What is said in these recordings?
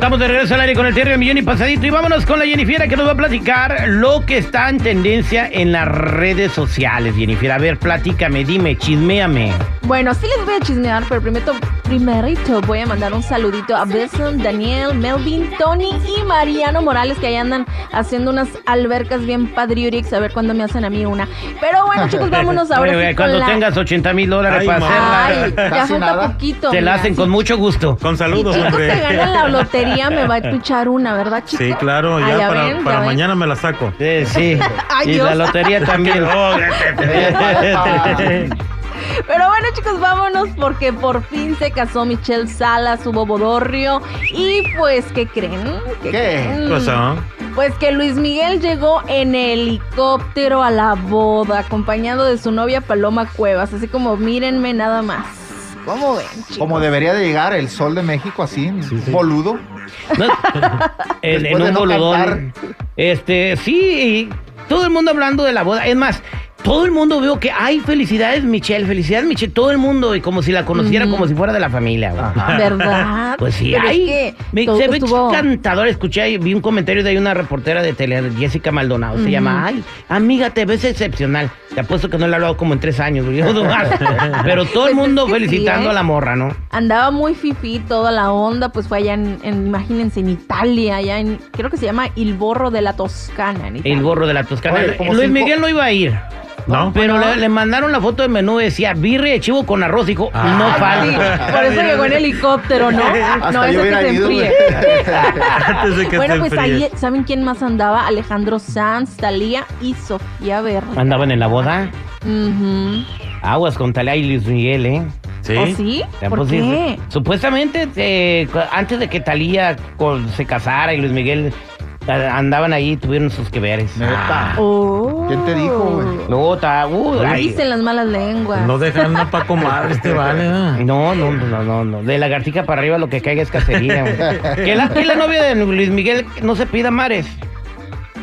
Estamos de regreso al aire con el Terrio Millón y Pasadito y vámonos con la Jennifiera que nos va a platicar lo que está en tendencia en las redes sociales. Jennifer, a ver, platícame, dime, chisméame. Bueno, sí les voy a chismear, pero primero, primerito voy a mandar un saludito a Besson, Daniel, Melvin, Tony y Mariano Morales que ahí andan haciendo unas albercas bien padriurix, a ver cuándo me hacen a mí una. Pero bueno, chicos, vámonos ahora Oye, sí cuando con la... tengas 80 mil dólares Ay, para hacerla, Ay, ya falta poquito. te la hacen con mucho gusto. Con saludos, chicos hombre. se ganan la lotería, me va a escuchar una, ¿verdad, chicos? Sí, claro, Ah, ya, para, ven, ya para ven. mañana me la saco. Sí, sí. Ay, y Dios. la lotería también. Pero bueno, chicos, vámonos porque por fin se casó Michelle Salas, su bobodorrio. Y pues, ¿qué creen? ¿Qué creen? pasó? Pues que Luis Miguel llegó en helicóptero a la boda, acompañado de su novia Paloma Cuevas. Así como, mírenme nada más. ¿Cómo ven, chicos? Como debería de llegar el sol de México así, boludo. No, en, en de un no boludón. Este, sí, todo el mundo hablando de la boda. Es más, todo el mundo veo que hay felicidades, Michelle, felicidades, Michelle, todo el mundo, y como si la conociera como si fuera de la familia. ¿Verdad? Pues sí, Pero es hay. que Me- todo se ve estuvo- encantador. Escuché, ahí, vi un comentario de ahí una reportera de tele, Jessica Maldonado. Se llama, ay, amiga, te ves excepcional. Te apuesto que no le he hablado como en tres años. Pero todo el Pues es mundo sí, felicitando ¿eh? a la morra, ¿no? Andaba muy fifi toda la onda, pues fue allá en, en- imagínense, en Italia, allá en, creo que se llama Il Borro de la Toscana. En Italia. El gorro de la Toscana. Oye, como Luis cinco- Miguel no iba a ir. ¿No? Pero le, le mandaron la foto de menú, decía birria de chivo con arroz. Dijo, Ah. no Sí, falta. por eso llegó en helicóptero, ¿no? Hasta no, eso que se enfríe. Antes de que bueno, se pues enfríe. ahí, ¿saben quién más andaba? Alejandro Sanz, Talía y Sofía Berry. Andaban en la boda. Aguas con Talía y Luis Miguel, ¿eh? ¿Sí? ¿O sí? ¿Por pues, qué? Supuestamente, eh, antes de que Talía con- se casara y Luis Miguel andaban ahí, tuvieron sus que veres. Neta. Oh. ¿Quién te dijo, güey? No, uh, ay. Dicen las malas lenguas. No dejan una pa' comadre este vale. No, no, no, no, no. De lagartija para arriba lo que caiga es cacería. güey. que la, que la novia de Luis Miguel no se pida mares.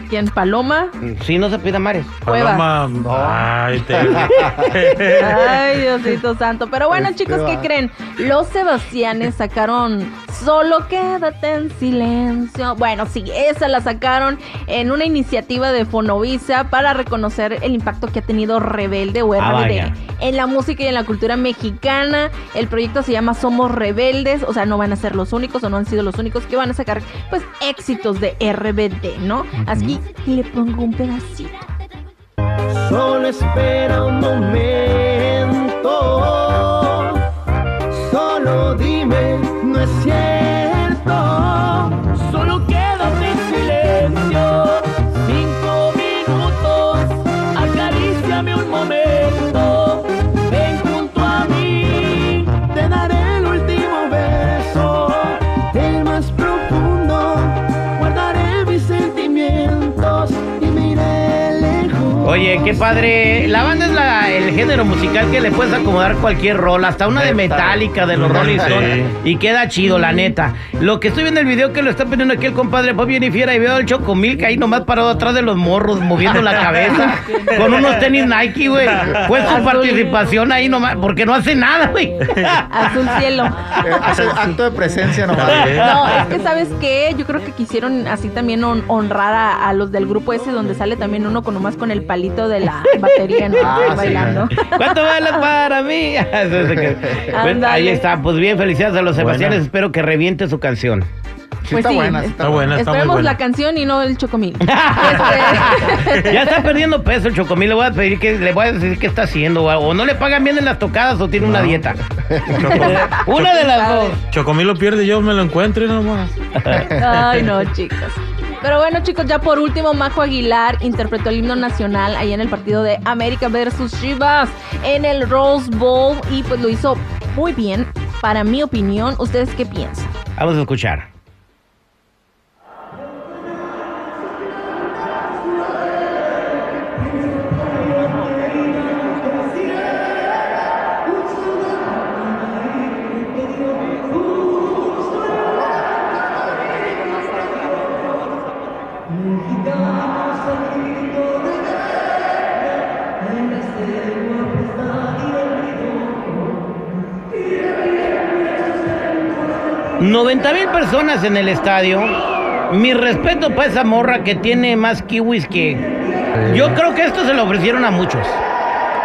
¿Quién? ¿Paloma? Sí, no se pida mares. Cuevas. Paloma. Ay, te... Ay, Diosito santo. Pero bueno, Este chicos, ¿qué va. creen? Los Sebastianes sacaron Solo quédate en silencio. Bueno, sí, esa la sacaron en una iniciativa de Fonovisa para reconocer el impacto que ha tenido Rebelde o Ah, RBD en la música y en la cultura mexicana. El proyecto se llama Somos Rebeldes, o sea, no van a ser los únicos o no han sido los únicos que van a sacar pues éxitos de RBD, ¿no? Así que le pongo un pedacito. Solo espera un momento. Oye, qué padre. La banda la- el género musical que le puedes acomodar cualquier rol, hasta una de. Metallica, de los Rolling Sí. Stones. Y queda chido, la neta. Lo que estoy viendo el video que lo está poniendo aquí el compadre Pop bien y fiera y veo al Chocomil que ahí nomás parado atrás de los morros, moviendo la cabeza, con unos tenis Nike, güey. Fue su Azul. participación ahí nomás, porque no hace nada, güey. Azul cielo. Eh, hace acto de presencia nomás. No, es que sabes qué, yo creo que quisieron así también hon- honrar a, a los del grupo ese donde sale también uno con nomás con el palito de la batería, ¿no? Ah, sí. Bailando. ¿Cuánto vale para mí? Bueno, ahí Ándale. está, pues bien, felicidades a los. Sebastianes, espero que reviente su canción. Sí, está buena, Está buena, está Esperemos buena. la canción y no el chocomil. Este, Ya está perdiendo peso el Chocomil, le voy a pedir que le voy a decir qué está haciendo, o, o no le pagan bien en las tocadas o tiene una dieta. una de las dos. Chocomil lo pierde, yo me lo encuentro y nomás. Ay, no, chicos. Pero bueno, chicos, ya por último, Majo Aguilar interpretó el himno nacional ahí en el partido de América versus Chivas en el Rose Bowl y pues lo hizo muy bien. Para mi opinión, ¿ustedes qué piensan? Vamos a escuchar. 90 mil personas en el estadio. Mi respeto para esa morra que tiene más kiwis que... Yo creo que esto se lo ofrecieron a muchos.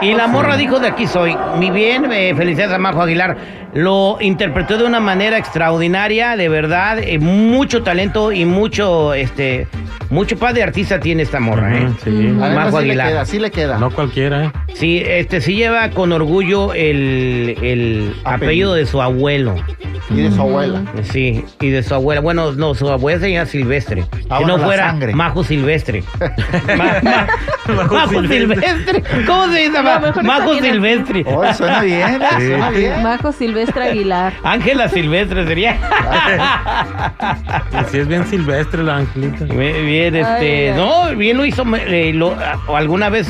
Y la morra dijo de aquí soy. Mi bien, eh, felicidades a Majo Aguilar. Lo interpretó de una manera extraordinaria, de verdad. eh, mucho talento y mucho, este, mucho paz de artista tiene esta morra, ¿eh? Sí. Majo sí le Aguilar. queda, sí le queda. No cualquiera, ¿eh? Sí, este sí lleva con orgullo el, el apellido Apellido. de su abuelo. Y de su abuela. Sí, y de su abuela. Bueno, no, su abuela se llama Silvestre. Ah, si bueno, no fuera sangre. Majo Silvestre. Ma- ma- Majo Majo Silvestre. Silvestre. ¿Cómo se dice? Ma- Majo Silvestre. Oh, suena bien, ¿eh? suena bien. Majo Silvestre Aguilar. Ángela Silvestre sería. Si es bien silvestre la angelita. Bien, bien, este. Ay, ay. No, bien lo hizo. eh, lo- alguna vez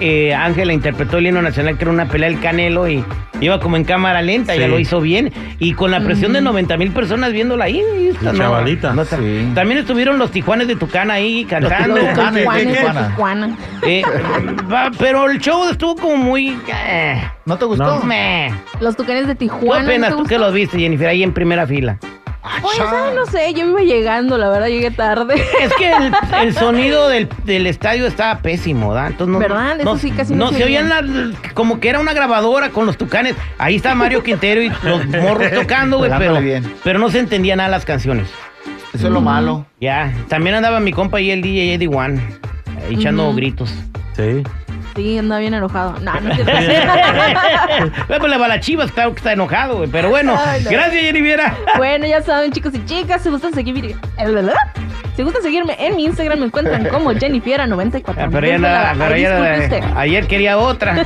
eh, Ángela interpretó el himno nacional, que era una pelea del Canelo, y iba como en cámara lenta, Sí. ya lo hizo bien. Y con la presión de 90 mil personas viéndola ahí. esta chavalita. Sí. También estuvieron los Tijuanes de Tucana ahí cantando. Los Tucanes de Tijuana, Tijuana. Eh, va, pero el show estuvo como muy. eh, ¿No te gustó? No. Los tucanes de ¿Qué Tijuana. apenas ¿no tú que los viste, Jennifer, ahí en primera fila? Pues, ay, no sé, yo iba llegando, la verdad, llegué tarde. Es que el, el sonido del, del estadio estaba pésimo, ¿verdad? Entonces no, ¿Verdad? Eso no, sí, casi no no se oían como que era una grabadora con los tucanes. Ahí está Mario Quintero y los morros tocando, güey, pero, pero no se entendía nada las canciones. Eso es lo malo. Ya, también andaba mi compa y el DJ Eddie One, echando gritos. Sí. Sí, andaba bien enojado. No, no pues le va a las chivas, claro que está enojado, güey. Pero bueno, Ay, no. gracias, Jennifer. Bueno, ya saben, chicos y chicas, si gustan seguir, si gustan seguirme en mi Instagram, me encuentran como Jennifiera94. Ah, Pero ya pero ya nada, ayer quería otra.